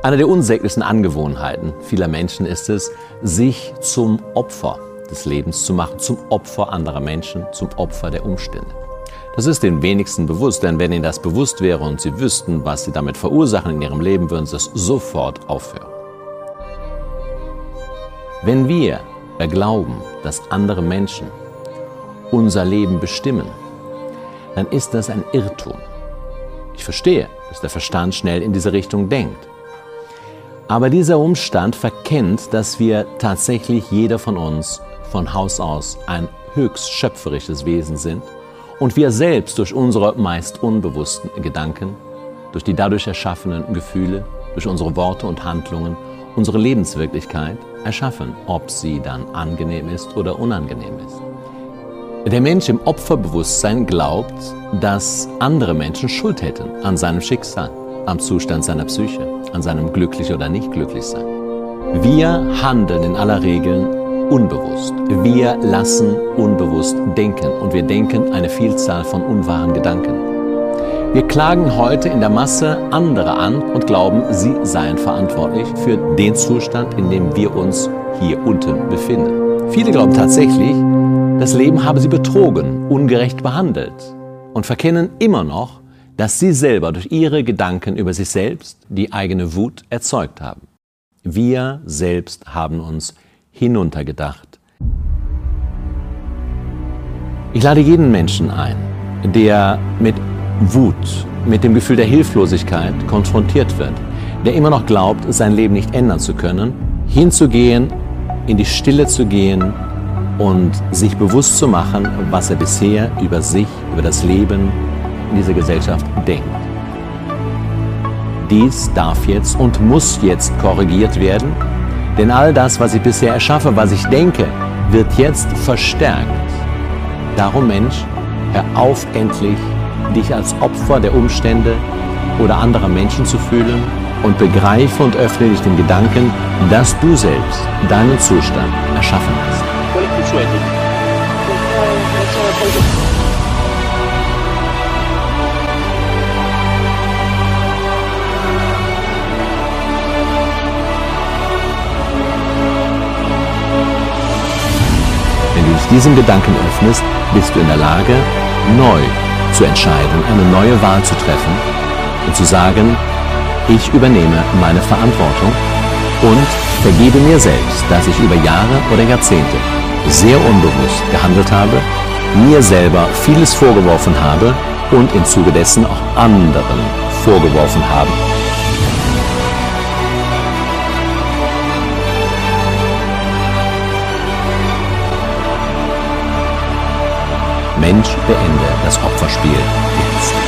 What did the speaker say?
Eine der unsäglichsten Angewohnheiten vieler Menschen ist es, sich zum Opfer des Lebens zu machen, zum Opfer anderer Menschen, zum Opfer der Umstände. Das ist den wenigsten bewusst, denn wenn ihnen das bewusst wäre und sie wüssten, was sie damit verursachen in ihrem Leben, würden sie es sofort aufhören. Wenn wir glauben, dass andere Menschen unser Leben bestimmen, dann ist das ein Irrtum. Ich verstehe, dass der Verstand schnell in diese Richtung denkt. Aber dieser Umstand verkennt, dass wir tatsächlich jeder von uns von Haus aus ein höchst schöpferisches Wesen sind und wir selbst durch unsere meist unbewussten Gedanken, durch die dadurch erschaffenen Gefühle, durch unsere Worte und Handlungen unsere Lebenswirklichkeit erschaffen, ob sie dann angenehm ist oder unangenehm ist. Der Mensch im Opferbewusstsein glaubt, dass andere Menschen Schuld hätten an seinem Schicksal, am Zustand seiner Psyche, an seinem glücklich oder nicht glücklich sein. Wir handeln in aller Regel unbewusst. Wir lassen unbewusst denken und wir denken eine Vielzahl von unwahren Gedanken. Wir klagen heute in der Masse andere an und glauben, sie seien verantwortlich für den Zustand, in dem wir uns hier unten befinden. Viele glauben tatsächlich, das Leben habe sie betrogen, ungerecht behandelt und verkennen immer noch, dass sie selber durch ihre Gedanken über sich selbst die eigene Wut erzeugt haben. Wir selbst haben uns hinuntergedacht. Ich lade jeden Menschen ein, der mit Wut, mit dem Gefühl der Hilflosigkeit konfrontiert wird, der immer noch glaubt, sein Leben nicht ändern zu können, hinzugehen, in die Stille zu gehen und sich bewusst zu machen, was er bisher über sich, über das Leben in dieser Gesellschaft denkt. Dies darf jetzt und muss jetzt korrigiert werden, denn all das, was ich bisher erschaffe, was ich denke, wird jetzt verstärkt. Darum Mensch, hör auf endlich, dich als Opfer der Umstände oder anderer Menschen zu fühlen und begreife und öffne dich dem Gedanken, dass du selbst deinen Zustand erschaffen hast. Diesem Gedanken öffnest, bist du in der Lage, neu zu entscheiden, eine neue Wahl zu treffen und zu sagen, ich übernehme meine Verantwortung und vergebe mir selbst, dass ich über Jahre oder Jahrzehnte sehr unbewusst gehandelt habe, mir selber vieles vorgeworfen habe und im Zuge dessen auch anderen vorgeworfen habe. Mensch, beende das Opferspiel jetzt.